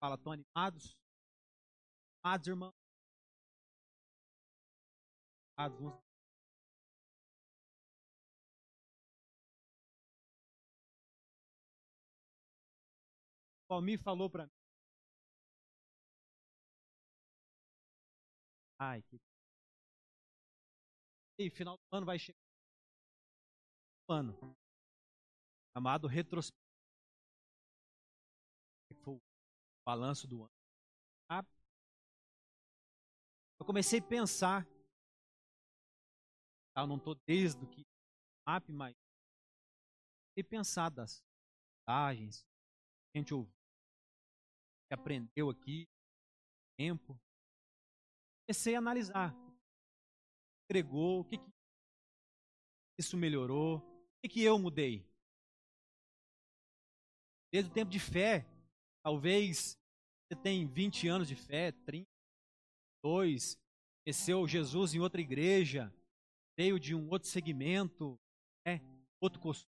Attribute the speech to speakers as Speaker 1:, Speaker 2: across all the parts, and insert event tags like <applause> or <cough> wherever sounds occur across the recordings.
Speaker 1: Fala, estão animados? Amados, irmãos? Amados, uns O falou para mim. Ai, que. E final do ano vai chegar. Ano. Chamado retrospectiva. Balanço do ano. Ah, eu comecei a pensar. Eu não estou desde o que MAP, mas a pensar das mensagens que a gente ouviu, que aprendeu aqui, tempo. Comecei a analisar. Entregou, o que, que isso melhorou, o que, que eu mudei. Desde o tempo de fé, talvez você tem 20 anos de fé, 30, 2, conheceu Jesus em outra igreja, veio de um outro segmento, né, outro costume.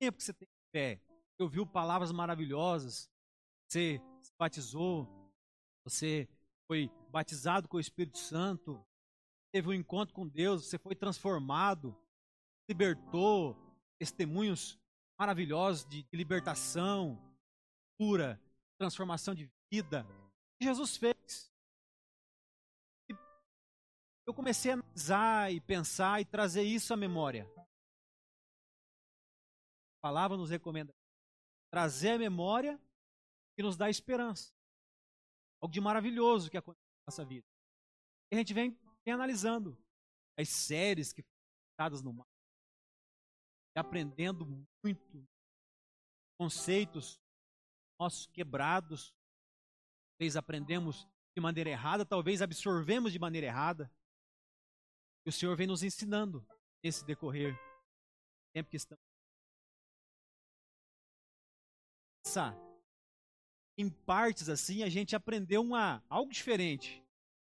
Speaker 1: Tempo que você tem fé, ouviu palavras maravilhosas, você se batizou, você foi batizado com o Espírito Santo, teve um encontro com Deus, você foi transformado, libertou, testemunhos maravilhosos de libertação, cura, transformação de vida. Jesus fez. E eu comecei a analisar e pensar e trazer isso à memória. A palavra nos recomenda trazer à memória e nos dá esperança. Algo de maravilhoso que acontece na nossa vida. E a gente vem, vem analisando as séries que foram dadas no mar, e aprendendo muito conceitos nossos quebrados. Talvez aprendemos de maneira errada, talvez absorvemos de maneira errada. E o Senhor vem nos ensinando nesse decorrer tempo que estamos. Em partes assim, a gente aprendeu uma algo diferente,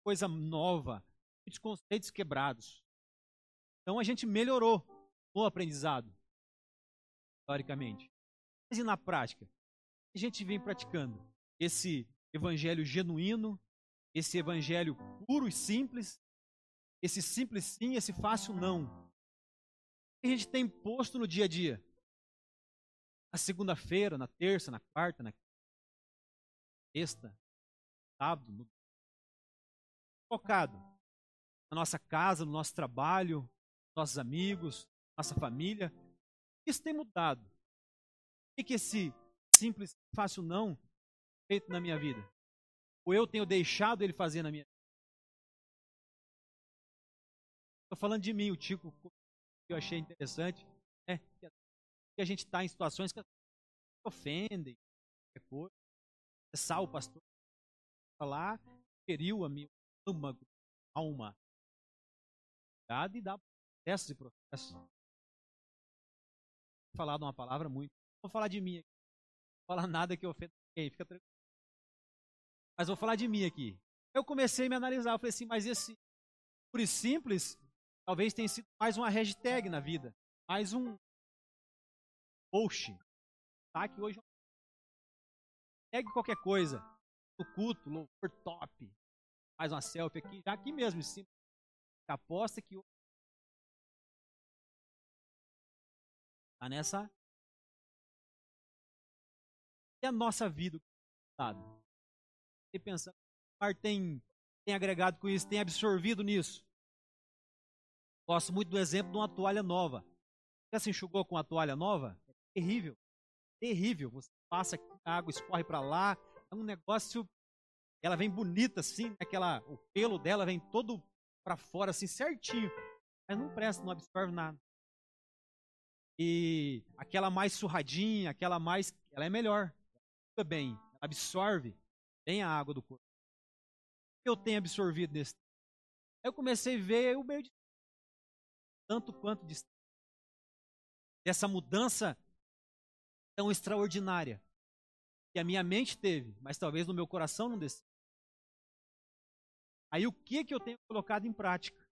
Speaker 1: coisa nova, muitos conceitos quebrados. Então a gente melhorou o aprendizado, teoricamente. Mas e na prática? A gente vem praticando esse evangelho genuíno, esse evangelho puro e simples, esse simples sim, esse fácil não. A gente tem posto no dia a dia. Na segunda-feira, na terça, na quarta, na sexta, sábado, no... focado na nossa casa, no nosso trabalho, nossos amigos, nossa família. Isso tem mudado. O que esse simples, fácil não feito na minha vida? Ou eu tenho deixado ele fazer na minha vida? Estou falando de mim, o Tico, que eu achei interessante, né? que a gente está em situações que ofendem, qualquer coisa. Cessar o pastor lá, feriu a minha âmago, alma. E dá processos e processos. Vou falar de uma palavra muito. Vou falar de mim aqui falar nada que ofenda ninguém, fica tranquilo. Mas vou falar de mim aqui. Eu comecei a me analisar, eu falei assim, mas esse por simples, talvez tenha sido mais uma hashtag na vida, mais um post, tá? Que hoje pegue qualquer coisa, no culto, louvor top, mais uma selfie aqui, já aqui mesmo, cima, aposta que tá nessa e a nossa vida, sabe? E pensando, o mar tem, tem agregado com isso, tem absorvido nisso. Gosto muito do exemplo de uma toalha nova. Você se enxugou com uma toalha nova? É terrível. Terrível. Você passa a água escorre para lá. É um negócio. Ela vem bonita assim, aquela, o pelo dela vem todo para fora assim, certinho. Mas não presta, não absorve nada. E aquela mais surradinha, aquela mais. Ela é melhor bem, absorve bem a água do corpo. O que eu tenho absorvido nesse tempo? Eu comecei a ver o meio de tanto quanto de dessa mudança tão extraordinária que a minha mente teve, mas talvez no meu coração não desceu. Aí o que que eu tenho colocado em prática?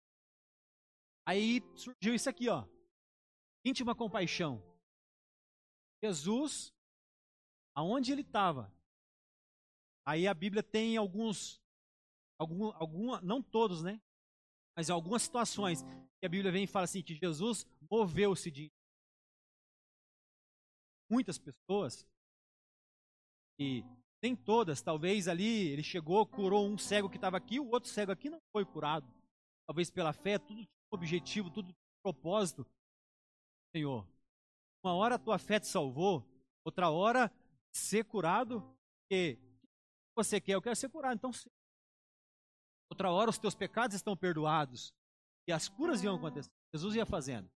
Speaker 1: Aí surgiu isso aqui, ó. Íntima compaixão. Jesus aonde ele estava, Aí a Bíblia tem alguns, algum, alguma, não todos, né? Mas algumas situações que a Bíblia vem e fala assim que Jesus moveu-se de muitas pessoas e nem todas, talvez ali ele chegou, curou um cego que estava aqui, o outro cego aqui não foi curado. Talvez pela fé, tudo tinha objetivo, tudo tinha propósito. Senhor, uma hora a tua fé te salvou, outra hora ser curado, porque você quer, eu quero ser curado, então outra hora os teus pecados estão perdoados e as curas iam acontecer. Jesus ia fazendo.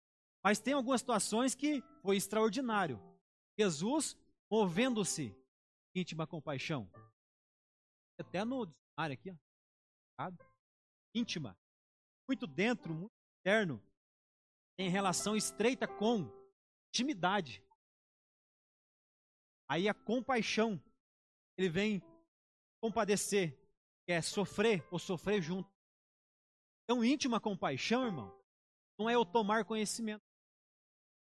Speaker 1: Mas tem algumas situações que foi extraordinário. Jesus movendo-se íntima compaixão. Até no dicionário aqui, ó. íntima. Muito dentro, muito interno. Tem relação estreita com intimidade. Aí a compaixão, ele vem compadecer, que é sofrer ou sofrer junto. Então, íntima compaixão, irmão, não é eu tomar conhecimento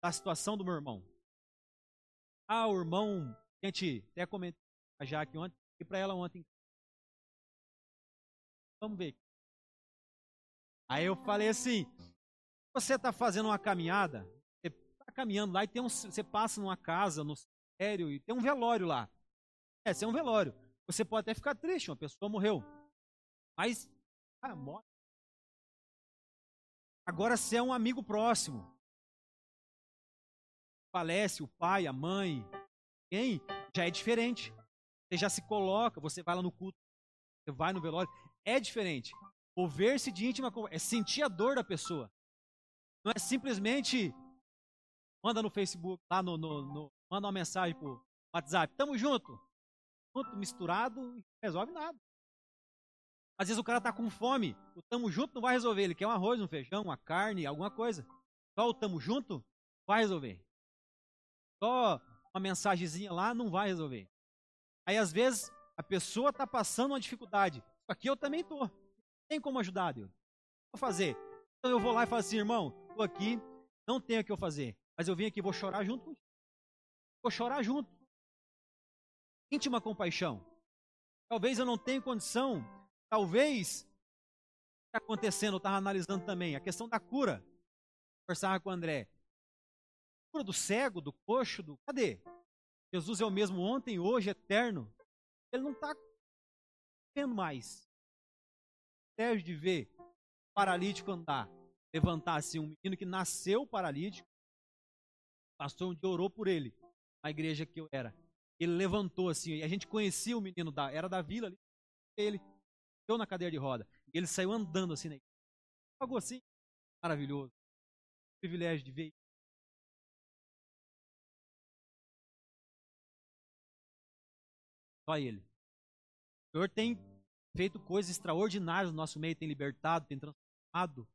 Speaker 1: da situação do meu irmão. Ah, o irmão, a gente até comentou a Jaque ontem, e para ela ontem. Vamos ver. Aí eu falei assim: você está fazendo uma caminhada, você está caminhando lá e tem um, você passa numa casa, no cemitério, e tem um velório lá. É, é um velório. Você pode até ficar triste, uma pessoa morreu. Mas, ah, morre. Agora, se é um amigo próximo, falece o pai, a mãe, quem, já é diferente. Você já se coloca, você vai lá no culto, você vai no velório, é diferente. Mover-se de íntima é sentir a dor da pessoa. Não é simplesmente manda no Facebook, lá no, no, no manda uma mensagem pro WhatsApp, tamo junto. Junto, misturado, resolve nada. Às vezes o cara tá com fome, o tamo junto não vai resolver, ele quer um arroz, um feijão, uma carne, alguma coisa. Só o tamo junto vai resolver. Só uma mensagenzinha lá não vai resolver. Aí às vezes a pessoa tá passando uma dificuldade. Aqui eu também tô. Tem como ajudar, Deus? Vou fazer. Então eu vou lá e falo assim, irmão, tô aqui, não tenho o que eu fazer, mas eu vim aqui, vou chorar junto contigo. Vou chorar junto. Íntima compaixão. Talvez eu não tenha condição, talvez está acontecendo, eu estava analisando também, a questão da cura. Conversava com o André. Cura do cego, do coxo, do. Cadê? Jesus é o mesmo ontem, hoje, eterno. Ele não está vendo mais. Serve de ver paralítico andar, levantar assim, um menino que nasceu paralítico. O pastor um dia orou por ele, na igreja que eu era. Ele levantou assim, a gente conhecia o menino, da, era da vila ali. Ele deu na cadeira de roda. E ele saiu andando assim na igreja. Pagou assim, maravilhoso. Privilégio de ver Só Ele. O Senhor tem feito coisas extraordinárias no nosso meio, tem libertado, tem transformado.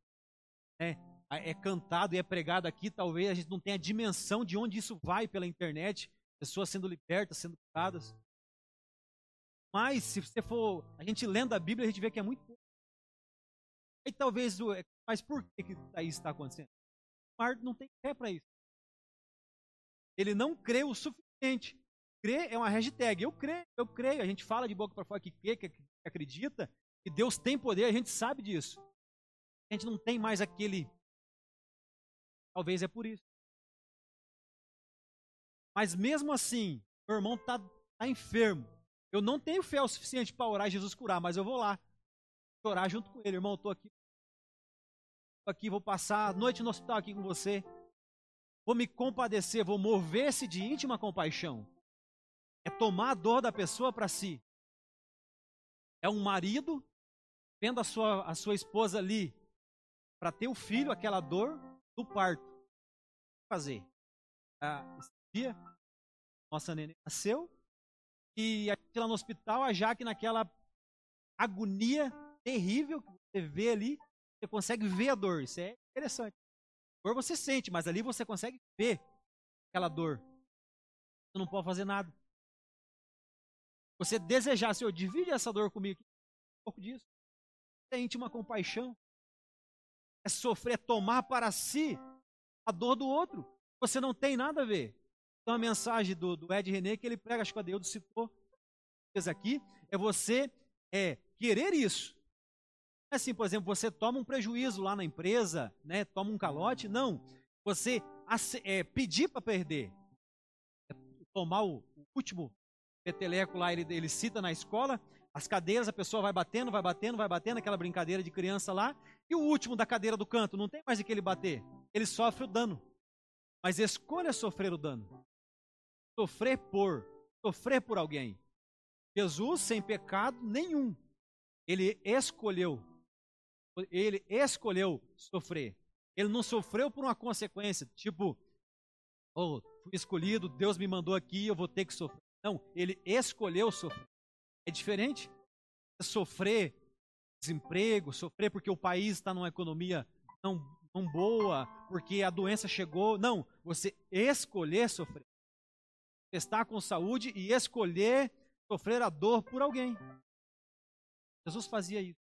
Speaker 1: É, é cantado e é pregado aqui, talvez a gente não tenha dimensão de onde isso vai pela internet, pessoas sendo libertas, sendo curadas. Mas se você for, a gente lendo a Bíblia, a gente vê que é muito pouco. E talvez, mas por que, que isso está acontecendo? O não tem fé para isso. Ele não crê o suficiente Crer é uma hashtag. Eu creio, eu creio. A gente fala de boca para fora que crê, que acredita, que Deus tem poder, a gente sabe disso. A gente não tem mais aquele. Talvez é por isso. Mas mesmo assim, meu irmão está tá enfermo. Eu não tenho fé o suficiente para orar e Jesus curar, mas eu vou lá. Orar junto com ele. Irmão, estou aqui. Estou aqui, vou passar a noite no hospital aqui com você. Vou me compadecer, vou mover-se de íntima compaixão é tomar a dor da pessoa para si. É um marido vendo a sua, a sua esposa ali para ter o filho, aquela dor do parto. Fazer? Ah, esse dia, nossa neném nasceu e aqui lá no hospital, a Jaque naquela agonia terrível que você vê ali, você consegue ver a dor. Isso é interessante. A dor você sente, mas ali você consegue ver aquela dor. Você não pode fazer nada. Você desejar, Senhor, divide essa dor comigo. Um pouco disso. É íntima compaixão. É sofrer, é tomar para si a dor do outro. Você não tem nada a ver. Então a mensagem do, do Ed René que ele prega, acho que a Deus citou. fez aqui é você é, querer isso. É assim, por exemplo, você toma um prejuízo lá na empresa, né, toma um calote. Não. Você é, pedir para perder. É tomar o, o último peteleco lá, ele, ele cita na escola, as cadeiras, a pessoa vai batendo, vai batendo, vai batendo, aquela brincadeira de criança lá, e o último da cadeira do canto, não tem mais de que ele bater. Ele sofre o dano. Mas escolha sofrer o dano. Sofrer por, sofrer por alguém. Jesus, sem pecado nenhum, ele escolheu, ele escolheu sofrer. Ele não sofreu por uma consequência, tipo, oh, fui escolhido, Deus me mandou aqui, eu vou ter que sofrer. Não, ele escolheu sofrer. É diferente sofrer desemprego, sofrer porque o país está numa economia não, não boa, porque a doença chegou. Não, você escolher sofrer. Estar com saúde e escolher sofrer a dor por alguém. Jesus fazia isso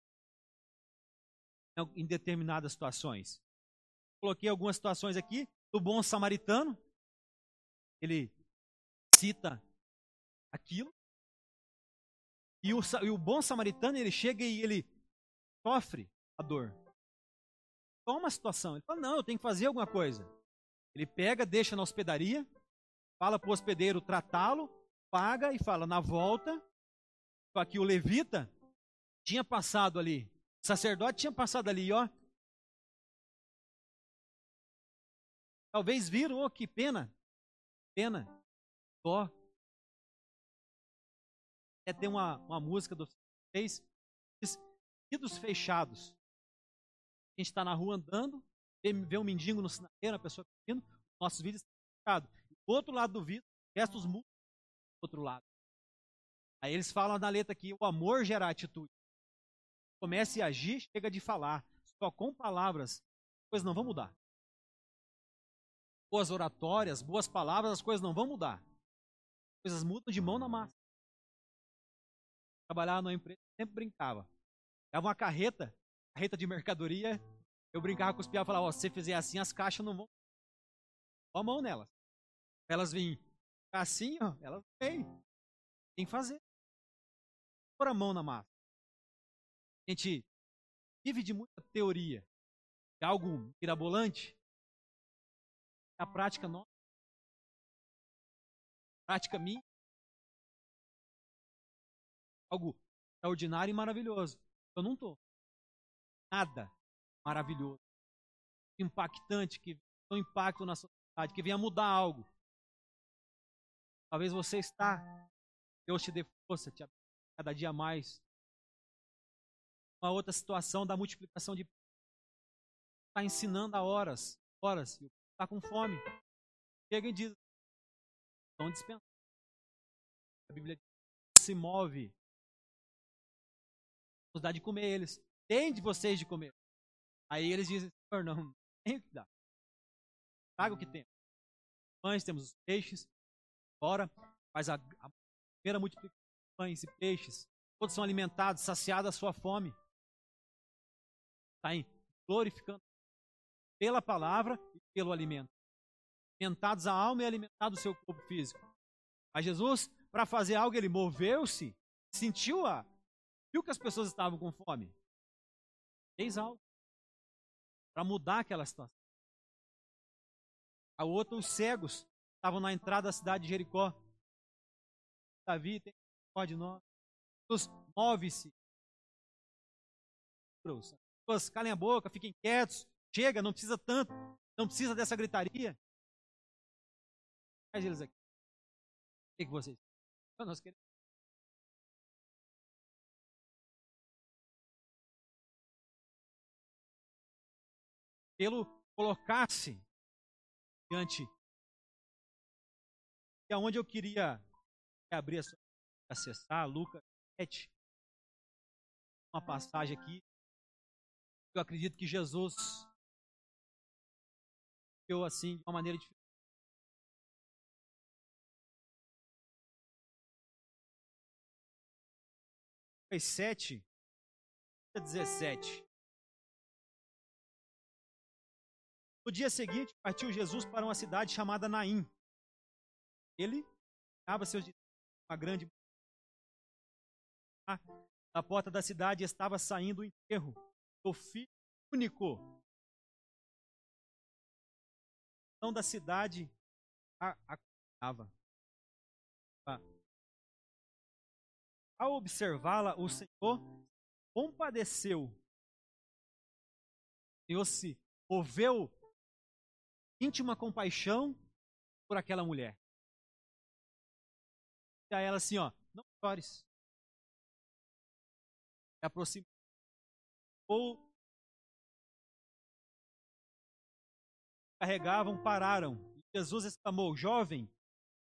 Speaker 1: em determinadas situações. Coloquei algumas situações aqui do bom samaritano. Ele cita aquilo. E o, e o bom samaritano, ele chega e ele sofre a dor. Qual uma situação? Ele fala, não, eu tenho que fazer alguma coisa. Ele pega, deixa na hospedaria, fala para o hospedeiro tratá-lo, paga e fala, na volta, aqui o levita tinha passado ali, o sacerdote tinha passado ali, ó. Talvez viram, oh, que pena, pena, dó, é ter uma, uma música do fez vidros fechados. A gente está na rua andando, vê, um mendigo no sinaleiro, uma pessoa pedindo, nossos vidros estão fechados. Do outro lado do vidro, restos muros do outro lado. Aí eles falam na letra aqui, o amor gera atitude. Comece a agir, chega de falar. Só com palavras, as coisas não vão mudar. Boas oratórias, boas palavras, as coisas não vão mudar. As coisas mudam de mão na massa trabalhava numa empresa, sempre brincava. Dava uma carreta, carreta de mercadoria, eu brincava com os piados e falava, ó, se você fizer assim, as caixas não vão. Põe a mão nelas. Elas vêm assim, ó, elas vêm. Tem que fazer. Pôr a mão na massa. A gente vive de muita teoria, de algo mirabolante. A prática nossa, a prática minha, algo extraordinário e maravilhoso. Eu não estou. Nada maravilhoso, impactante, que tem um impacto na sociedade, que venha mudar algo. Talvez você está, Deus te dê força, te cada dia mais. Uma outra situação da multiplicação de está ensinando há horas, horas, está com fome. Chega e diz, estão dispensando. A Bíblia se move nos dá de comer eles. Tem de vocês de comer. Aí eles dizem, Senhor, não, <laughs> tem o que dá. Traga o que tem. Pães, temos os peixes. Bora, faz a, a primeira multiplicação de pães e peixes. Todos são alimentados, saciados a sua fome. Está aí, glorificando pela palavra e pelo alimento. Alimentados a alma e alimentados o seu corpo físico. Mas Jesus, para fazer algo, ele moveu-se, sentiu a, Viu que as pessoas estavam com fome? Fez algo para mudar aquela situação. A outra, os cegos estavam na entrada da cidade de Jericó. Davi tem de nós. Jesus move-se. As pessoas calem a boca, fiquem quietos. Chega, não precisa tanto. Não precisa dessa gritaria. Faz eles aqui. O que, que vocês? Nós queremos pelo colocar-se diante e aonde eu queria abrir a sua, acessar Lucas 7 uma passagem aqui. Eu acredito que Jesus eu assim de uma maneira diferente Lucas 7 17 No dia seguinte, partiu Jesus para uma cidade chamada Naim. Ele estava seus uma grande Da porta da cidade estava saindo o enterro do filho único. Então da cidade acompanhava. Ao observá-la, o Senhor compadeceu. O Senhor se moveu íntima compaixão por aquela mulher. E a ela assim, ó, não chores. Se aproximou. Ou carregavam, pararam. E Jesus exclamou: Jovem,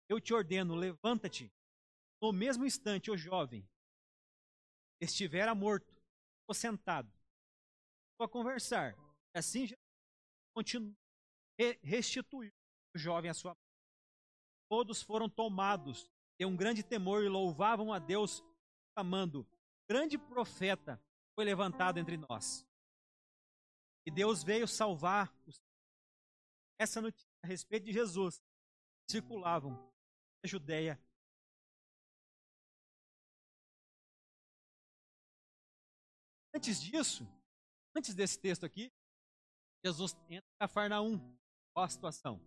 Speaker 1: eu te ordeno, levanta-te. No mesmo instante, o jovem estivera morto, ficou sentado, ficou a conversar. Assim, continuou, restituiu o jovem à sua Todos foram tomados. De um grande temor e louvavam a Deus, clamando: Grande profeta foi levantado entre nós. E Deus veio salvar os... essa notícia a respeito de Jesus. Circulavam na Judéia. Antes disso, antes desse texto aqui, Jesus entra em Cafarnaum. Olha a situação.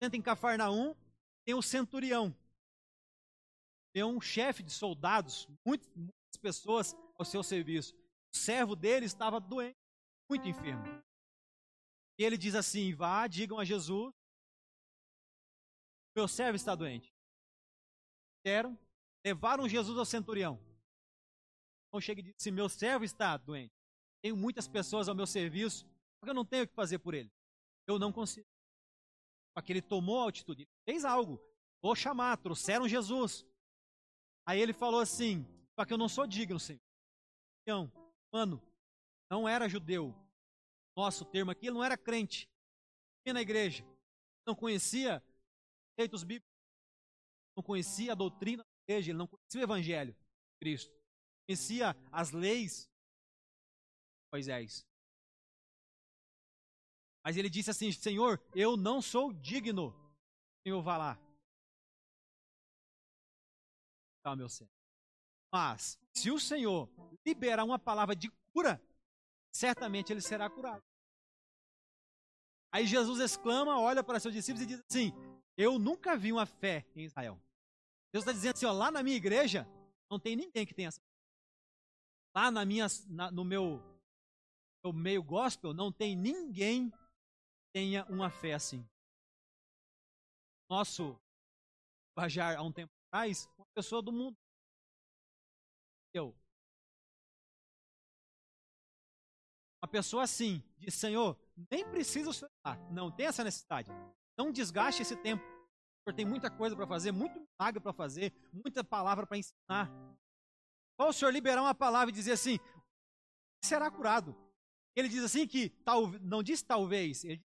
Speaker 1: Entra em Cafarnaum, tem um centurião. Tem um chefe de soldados, muitas, muitas pessoas ao seu serviço. O servo dele estava doente, muito enfermo. E ele diz assim: vá, digam a Jesus, meu servo está doente. Deram, levaram Jesus ao centurião. Então chega e diz assim: Meu servo está doente. Tenho muitas pessoas ao meu serviço, porque eu não tenho o que fazer por ele. Eu não consigo. Só que ele tomou a atitude, fez algo. Vou chamar, trouxeram Jesus. Aí ele falou assim: Só que eu não sou digno, Senhor. Então, mano, não era judeu. Nosso termo aqui, ele não era crente. Ia na igreja. Não conhecia feitos bíblicos. Não conhecia a doutrina da igreja. Ele não conhecia o evangelho de Cristo conhecia as leis de Moisés. Mas ele disse assim: Senhor, eu não sou digno. Senhor, vá lá. Tá, meu Senhor. Mas, se o Senhor liberar uma palavra de cura, certamente ele será curado. Aí Jesus exclama, olha para seus discípulos e diz assim: Eu nunca vi uma fé em Israel. Deus está dizendo assim: ó, lá na minha igreja, não tem ninguém que tenha essa lá na minha, na, no meu, meu meio gospel, não tem ninguém tenha uma fé assim. Nosso Bajar, há um tempo atrás, uma pessoa do mundo. Eu. Uma pessoa assim, diz, Senhor, nem precisa o Senhor Não tem essa necessidade. Não desgaste esse tempo. Porque tem muita coisa para fazer, muito milagre para fazer, muita palavra para ensinar. Ou o Senhor liberar uma palavra e dizer assim, será curado. Ele diz assim que, tal, não diz talvez, ele,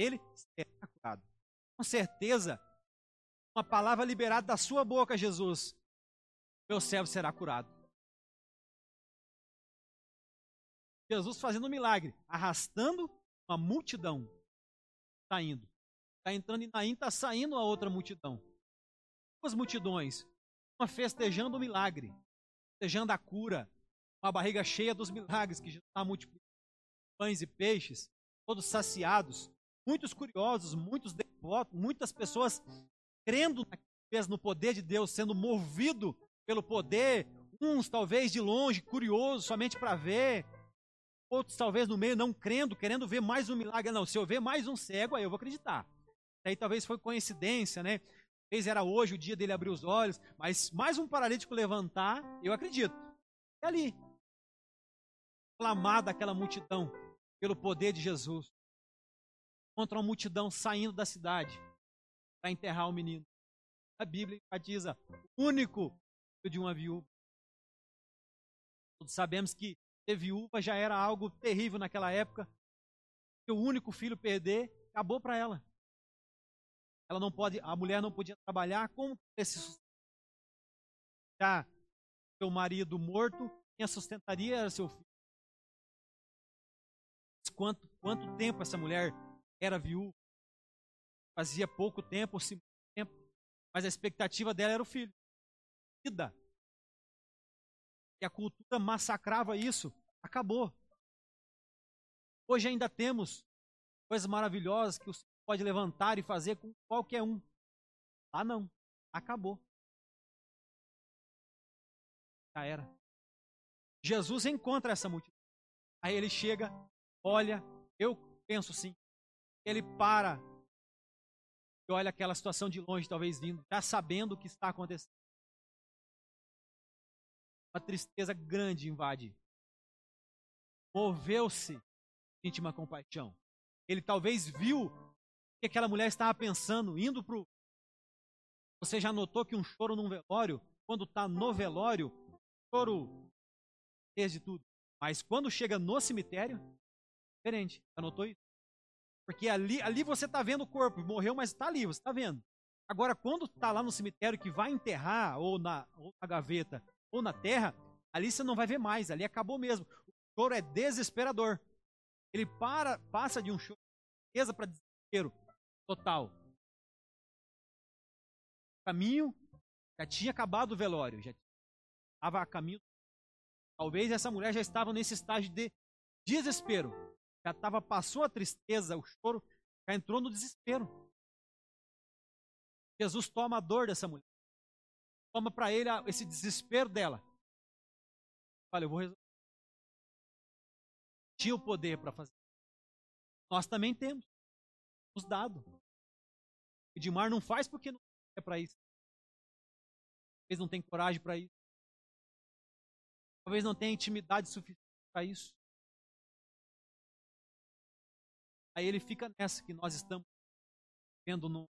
Speaker 1: ele será curado. Com certeza, uma palavra liberada da sua boca, Jesus, meu servo será curado. Jesus fazendo um milagre, arrastando uma multidão, saindo. Está entrando em Naim, está saindo a outra multidão. Duas multidões festejando o milagre, festejando a cura, uma barriga cheia dos milagres que Jesus está multiplicando pães e peixes, todos saciados, muitos curiosos, muitos devotos, muitas pessoas crendo no poder de Deus, sendo movido pelo poder, uns talvez de longe, curiosos somente para ver, outros talvez no meio não crendo, querendo ver mais um milagre. Não, se eu ver mais um cego, aí eu vou acreditar. Aí talvez foi coincidência, né? Talvez era hoje o dia dele abrir os olhos, mas mais um paralítico levantar, eu acredito. É ali. Clamada aquela multidão pelo poder de Jesus. Contra uma multidão saindo da cidade para enterrar o menino. A Bíblia enfatiza o único de uma viúva. Todos sabemos que ser viúva já era algo terrível naquela época. O único filho perder acabou para ela. Ela não pode, a mulher não podia trabalhar, como esse já seu marido morto, quem a sustentaria era seu filho. Quanto, quanto tempo essa mulher era viúva? Fazia pouco tempo, tempo, mas a expectativa dela era o filho. vida. E a cultura massacrava isso. Acabou. Hoje ainda temos coisas maravilhosas que você pode levantar e fazer com qualquer um. Ah, não. Acabou. Já era. Jesus encontra essa multidão. Aí ele chega, olha, eu penso sim. Ele para e olha aquela situação de longe, talvez vindo, já sabendo o que está acontecendo. Uma tristeza grande invade. Moveu-se íntima compaixão. Ele talvez viu o que aquela mulher estava pensando, indo para o. Você já notou que um choro num velório, quando está no velório, choro desde tudo. Mas quando chega no cemitério, diferente. Já notou isso? Porque ali, ali você está vendo o corpo, morreu, mas está ali, você está vendo. Agora, quando está lá no cemitério que vai enterrar, ou na, ou na gaveta, ou na terra, ali você não vai ver mais, ali acabou mesmo. O choro é desesperador. Ele para, passa de um choro de para desespero total. O caminho já tinha acabado o velório, já estava a caminho. Talvez essa mulher já estava nesse estágio de desespero. Já estava, passou a tristeza, o choro, já entrou no desespero. Jesus toma a dor dessa mulher. Toma para ele esse desespero dela. Olha, eu vou resolver. Tinha o poder para fazer. Nós também temos. Nos dado. Edmar não faz porque não é para isso. Talvez não tem coragem para isso. Talvez não tenha intimidade suficiente para isso. Aí ele fica nessa que nós estamos vendo no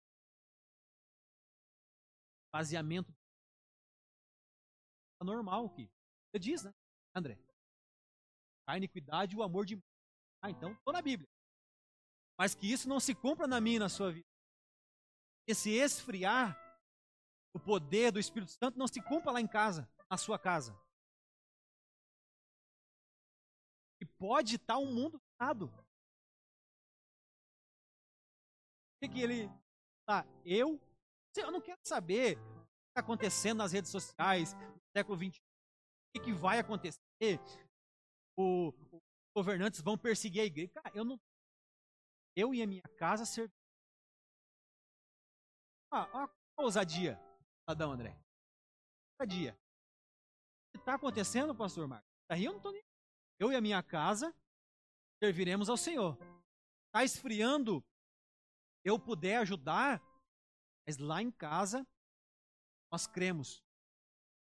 Speaker 1: baseamento normal aqui. Você diz, né, André? A iniquidade e o amor de. Ah, então estou na Bíblia. Mas que isso não se cumpra na minha e na sua vida. Esse esfriar o poder do Espírito Santo não se cumpra lá em casa, na sua casa. E pode estar um mundo errado. Que, que ele. Tá, eu. Eu não quero saber o que está acontecendo nas redes sociais no século XXI que, que vai acontecer? O, os governantes vão perseguir a igreja. Cara, eu não. Eu e a minha casa ser. Ah, ó, a ousadia, Adão André. Ousadia. O que está acontecendo, pastor Marcos? Daí eu não estou nem. Eu e a minha casa serviremos ao Senhor. Está esfriando. Eu puder ajudar, mas lá em casa nós cremos.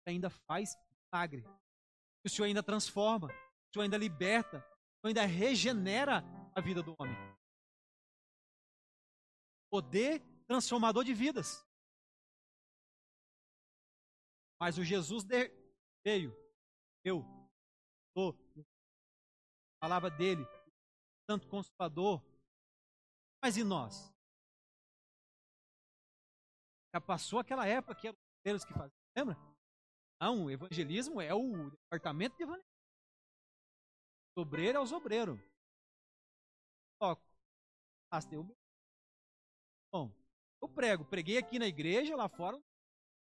Speaker 1: Ainda faz milagre. Que o Senhor ainda transforma, o Senhor ainda liberta, o Senhor ainda regenera a vida do homem. Poder transformador de vidas. Mas o Jesus de, veio, eu, sou, a palavra dele, tanto consolador. Mas e nós? Já passou aquela época que eram os que faziam, lembra? Não, evangelismo é o departamento de evangelismo. Obreiro é os obreiros. Toco. Rastei Bom, eu prego. Preguei aqui na igreja, lá fora.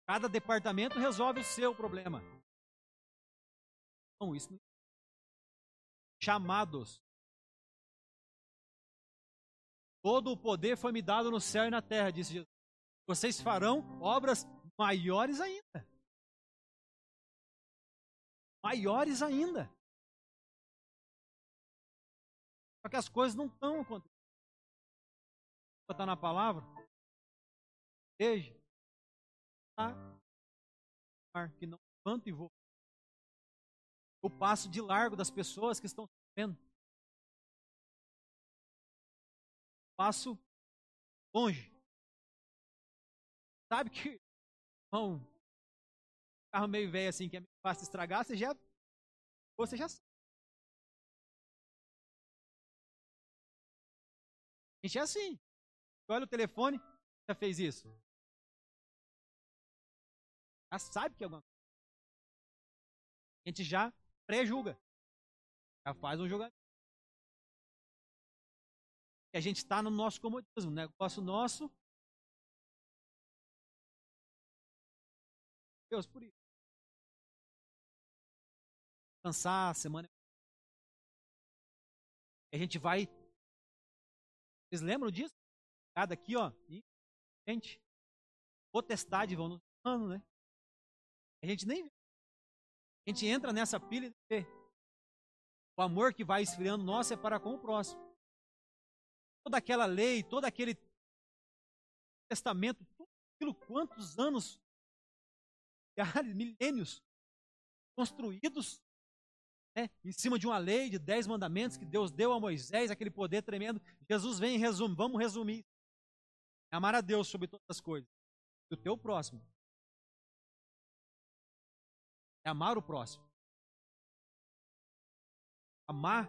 Speaker 1: Cada departamento resolve o seu problema. Não, isso. Chamados. Todo o poder foi me dado no céu e na terra, disse Jesus. Vocês farão obras maiores ainda maiores ainda. Só que as coisas não estão acontecendo. Está na palavra? Veja. Tá? Que não levanto e vou. Eu passo de largo das pessoas que estão sofrendo. Passo longe. Sabe que, irmão, carro meio velho assim, que é fácil estragar, você já. Você já sabe. A gente é assim. Olha o telefone, já fez isso. Já sabe que é alguma coisa. A gente já pré-julga. Já faz um julgamento. E a gente está no nosso comodismo, negócio nosso, Deus por isso. Cansar, semana. A gente vai. Vocês lembram disso? Cada aqui, ó. Gente, potestade vão nos ano, né? A gente nem a gente entra nessa pilha e vê. O amor que vai esfriando nosso é para com o próximo. Toda aquela lei, todo aquele testamento, tudo aquilo, quantos anos, milênios, construídos né, em cima de uma lei de dez mandamentos que Deus deu a Moisés, aquele poder tremendo. Jesus vem e resume, vamos resumir. Amar a Deus sobre todas as coisas. E o teu próximo é amar o próximo. Amar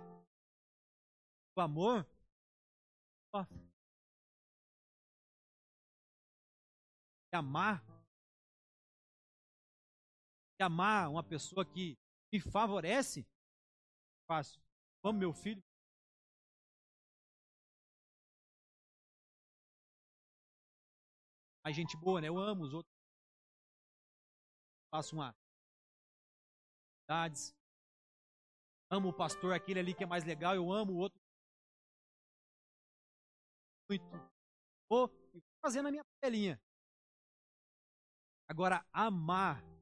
Speaker 1: o amor é amar amar uma pessoa que me favorece fácil. Amo meu filho. A gente boa, né? Eu amo os outros. Faço uma Amo o pastor, aquele ali que é mais legal, eu amo o outro. Muito. Vou fazendo a minha pelinha. Agora, amar.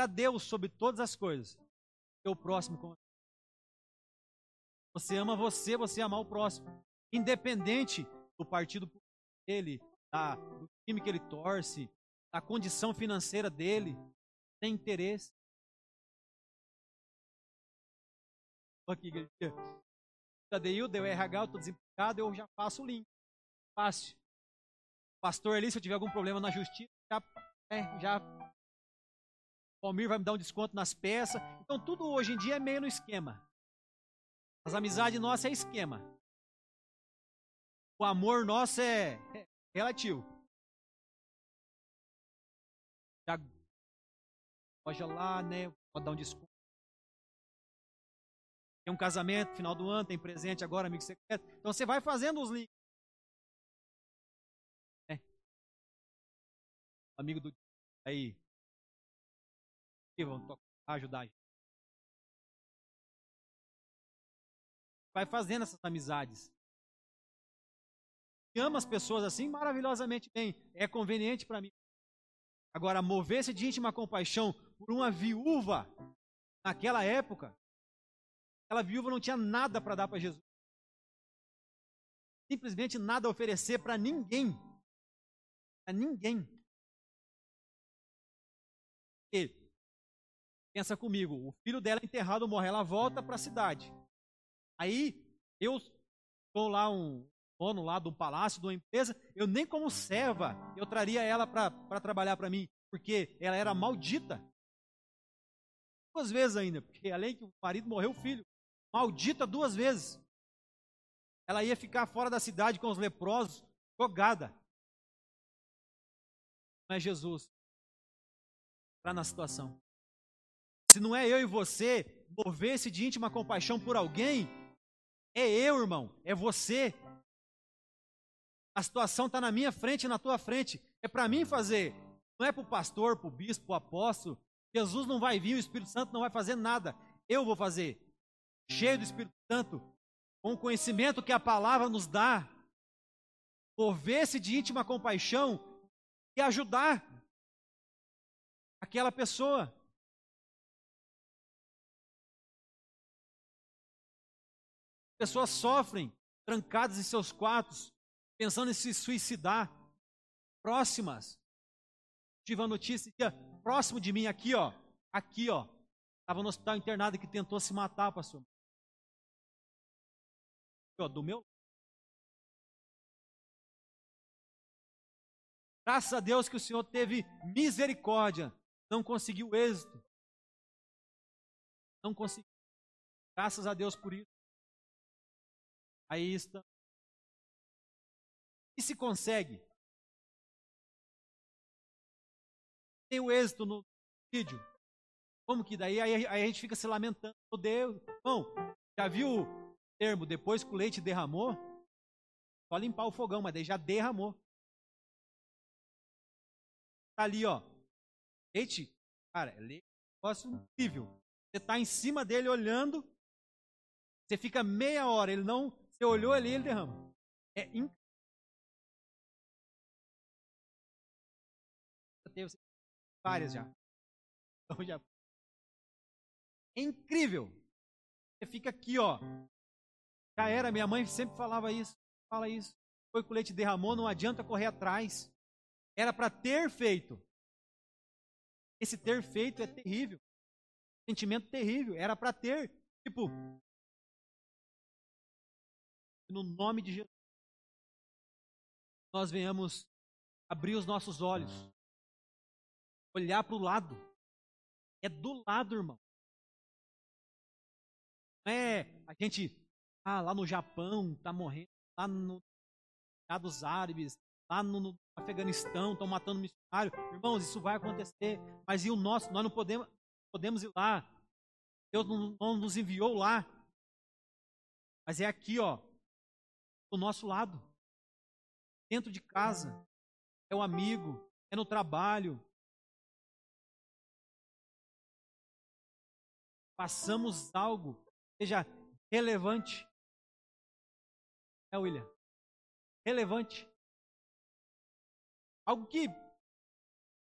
Speaker 1: A Deus sobre todas as coisas. o próximo. Você ama você, você ama o próximo. Independente do partido dele, da, do time que ele torce, da condição financeira dele, tem interesse. Aqui, Tadeil, deu RH, eu estou desempregado, eu já faço o link. Fácil. Pastor ali, se eu tiver algum problema na justiça, já, é, já o vai me dar um desconto nas peças. Então tudo hoje em dia é meio no esquema. As amizades nossas é esquema. O amor nosso é, é relativo. Já loja lá, né? Pode dar um desconto. Tem um casamento, final do ano, tem presente agora, amigo secreto. Então você vai fazendo os links. É. Amigo do aí. Vão ajudar a gente. Vai fazendo essas amizades. E ama as pessoas assim maravilhosamente bem. É conveniente para mim. Agora, mover-se de íntima compaixão por uma viúva, naquela época, aquela viúva não tinha nada para dar para Jesus. Simplesmente nada a oferecer para ninguém. Para ninguém. E, pensa comigo, o filho dela é enterrado morre, ela volta para a cidade. Aí, eu estou lá um, dono lá do palácio, de uma empresa, eu nem como serva, eu traria ela para trabalhar para mim, porque ela era maldita. Duas vezes ainda, porque além que o marido morreu, o filho, maldita duas vezes. Ela ia ficar fora da cidade com os leprosos, jogada. Não é Jesus. Está na situação. Se não é eu e você mover-se de íntima compaixão por alguém, é eu, irmão, é você. A situação está na minha frente na tua frente. É para mim fazer. Não é para o pastor, para o bispo, para o apóstolo. Jesus não vai vir, o Espírito Santo não vai fazer nada. Eu vou fazer. Cheio do Espírito Santo, com o conhecimento que a palavra nos dá. Mover-se de íntima compaixão e ajudar aquela pessoa. Pessoas sofrem trancadas em seus quartos, pensando em se suicidar, próximas. Tive a notícia próximo de mim aqui, ó, aqui, ó, estava no hospital internado que tentou se matar, pastor. Ó, do meu Graças a Deus que o Senhor teve misericórdia, não conseguiu êxito. Não conseguiu. Graças a Deus por isso. Aí está e se consegue? Tem o êxito no vídeo. Como que daí? Aí, aí a gente fica se lamentando. Meu Deus. Bom, já viu o termo depois que o leite derramou? Só limpar o fogão, mas daí já derramou. tá ali, ó. Leite, cara, leite é um negócio incrível. Você tá em cima dele olhando, você fica meia hora, ele não, você olhou ali, ele derrama. É incrível. Várias já. Então já. É incrível. Você fica aqui, ó. Já era, minha mãe sempre falava isso, fala isso. Foi que o leite derramou, não adianta correr atrás. Era para ter feito. Esse ter feito é terrível. Sentimento terrível. Era para ter. Tipo, no nome de Jesus, nós venhamos abrir os nossos olhos, olhar para o lado. É do lado, irmão. Não é a gente, ah, lá no Japão tá morrendo, lá no dos árabes, lá no, no Afeganistão, estão matando missionário. Irmãos, isso vai acontecer. Mas e o nosso? Nós não podemos, podemos ir lá. Deus não, não nos enviou lá. Mas é aqui, ó, do nosso lado. Dentro de casa. É o amigo, é no trabalho. Passamos algo, seja relevante. É, William? Relevante. Algo que,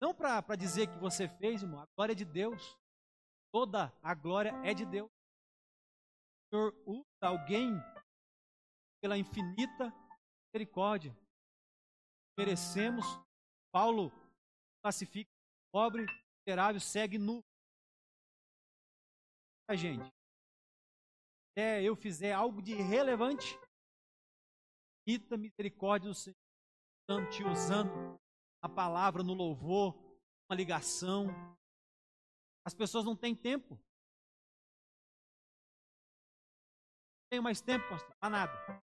Speaker 1: não para dizer que você fez, irmão, a glória é de Deus. Toda a glória é de Deus. O Senhor usa alguém pela infinita misericórdia. Merecemos. Paulo classifica pobre, miserável, segue nu. A gente. É, eu fizer algo de relevante, infinita misericórdia do Senhor usando, te usando a palavra no louvor, uma ligação. As pessoas não têm tempo. Não tenho mais tempo, pastor, para nada.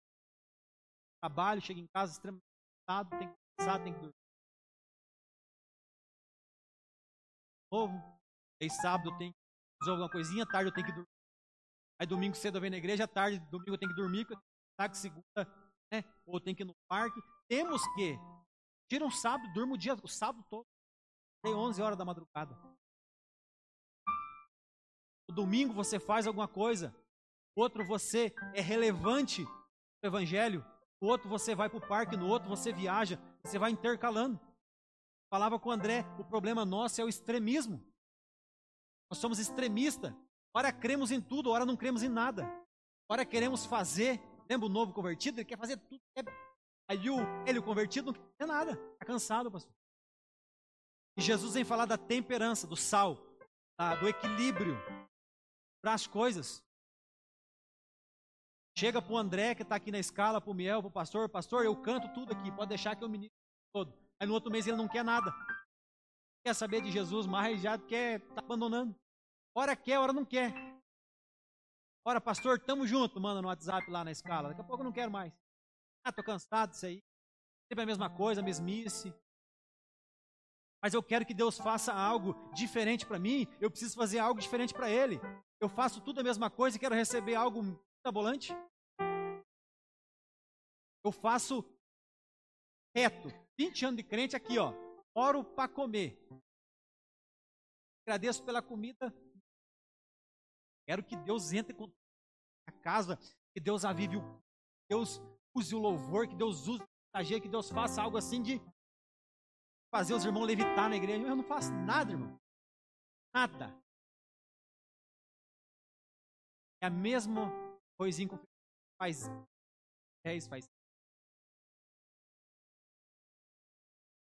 Speaker 1: Trabalho, chego em casa extremamente cansado, tem que pensar, tem que dormir. Novo. Aí sábado eu tenho que fazer alguma coisinha, tarde eu tenho que dormir. Aí domingo cedo eu venho na igreja, tarde, domingo eu tenho que dormir, que segunda, né? Ou tem que ir no parque. Temos que. Tira um sábado, durma o dia, o sábado todo. Tem 11 horas da madrugada. O domingo você faz alguma coisa. Outro você é relevante no evangelho. O outro você vai para o parque, no outro você viaja. Você vai intercalando. Falava com o André, o problema nosso é o extremismo. Nós somos extremistas. Ora cremos em tudo, ora não cremos em nada. Ora queremos fazer. Lembra o novo convertido? Ele quer fazer tudo. Aí o, ele, o convertido, não quer nada. Está cansado, pastor. E Jesus vem falar da temperança, do sal, da, do equilíbrio para as coisas. Chega para o André, que está aqui na escala, para o Miel, para o pastor, pastor, eu canto tudo aqui, pode deixar que eu ministro todo. Aí no outro mês ele não quer nada. Quer saber de Jesus, mas já quer, está abandonando. Hora quer, hora não quer. Ora, pastor, tamo junto, manda no WhatsApp lá na escala. Daqui a pouco eu não quero mais. Ah, tô cansado disso aí. Sempre a mesma coisa, a mesmice. Mas eu quero que Deus faça algo diferente para mim. Eu preciso fazer algo diferente para Ele. Eu faço tudo a mesma coisa e quero receber algo mirabolante. Eu faço reto. 20 anos de crente aqui, ó. Oro para comer. Agradeço pela comida. Quero que Deus entre com a casa, que Deus avive o Deus use o louvor, que Deus use o que Deus faça algo assim de fazer os irmãos levitar na igreja. Eu não faço nada, irmão. Nada. É a mesma coisinha que faz 10, faz.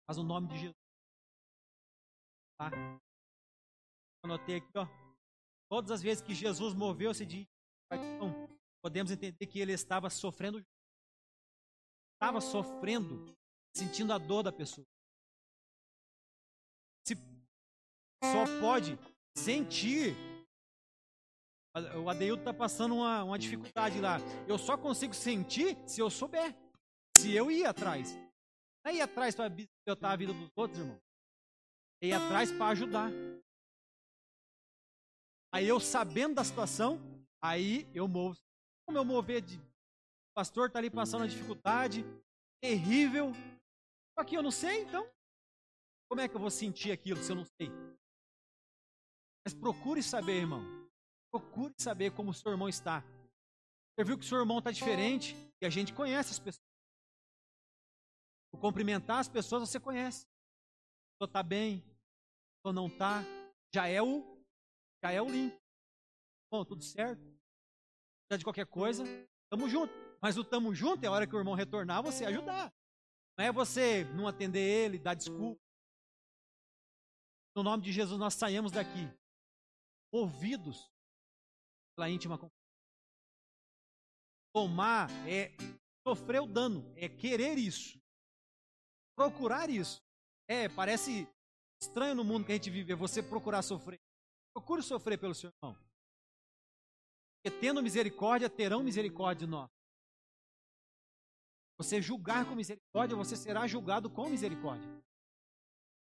Speaker 1: Mas o nome de Jesus. Tá? Anotei aqui, ó. Todas as vezes que Jesus moveu-se de podemos entender que ele estava sofrendo estava sofrendo, sentindo a dor da pessoa. Se só pode sentir. O Adeildo está passando uma, uma dificuldade lá. Eu só consigo sentir se eu souber. Se eu ir atrás. Não é ir atrás para bisbilhotar a vida dos outros, irmão. É ir atrás para ajudar. Aí eu sabendo da situação, aí eu movo. Como eu mover de pastor está ali passando uma dificuldade terrível. Aqui eu não sei, então. Como é que eu vou sentir aquilo se eu não sei? Mas procure saber, irmão. Procure saber como o seu irmão está. Você viu que o seu irmão está diferente e a gente conhece as pessoas. O cumprimentar as pessoas você conhece. Se está bem, se não está, já é o já é o link. Bom, tudo certo? Já de qualquer coisa, tamo junto. Mas o tamo junto é a hora que o irmão retornar, você ajudar. Não é você não atender ele, dar desculpa. No nome de Jesus, nós saímos daqui ouvidos pela íntima Tomar é sofrer o dano, é querer isso, procurar isso. É, parece estranho no mundo que a gente vive, é você procurar sofrer. Procure sofrer pelo seu irmão. Porque tendo misericórdia, terão misericórdia de nós. Você julgar com misericórdia, você será julgado com misericórdia.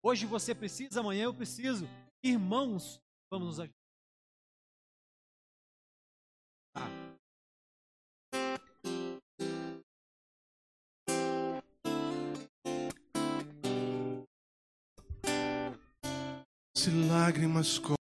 Speaker 1: Hoje você precisa, amanhã eu preciso. Irmãos, vamos nos ajudar.
Speaker 2: Se lágrimas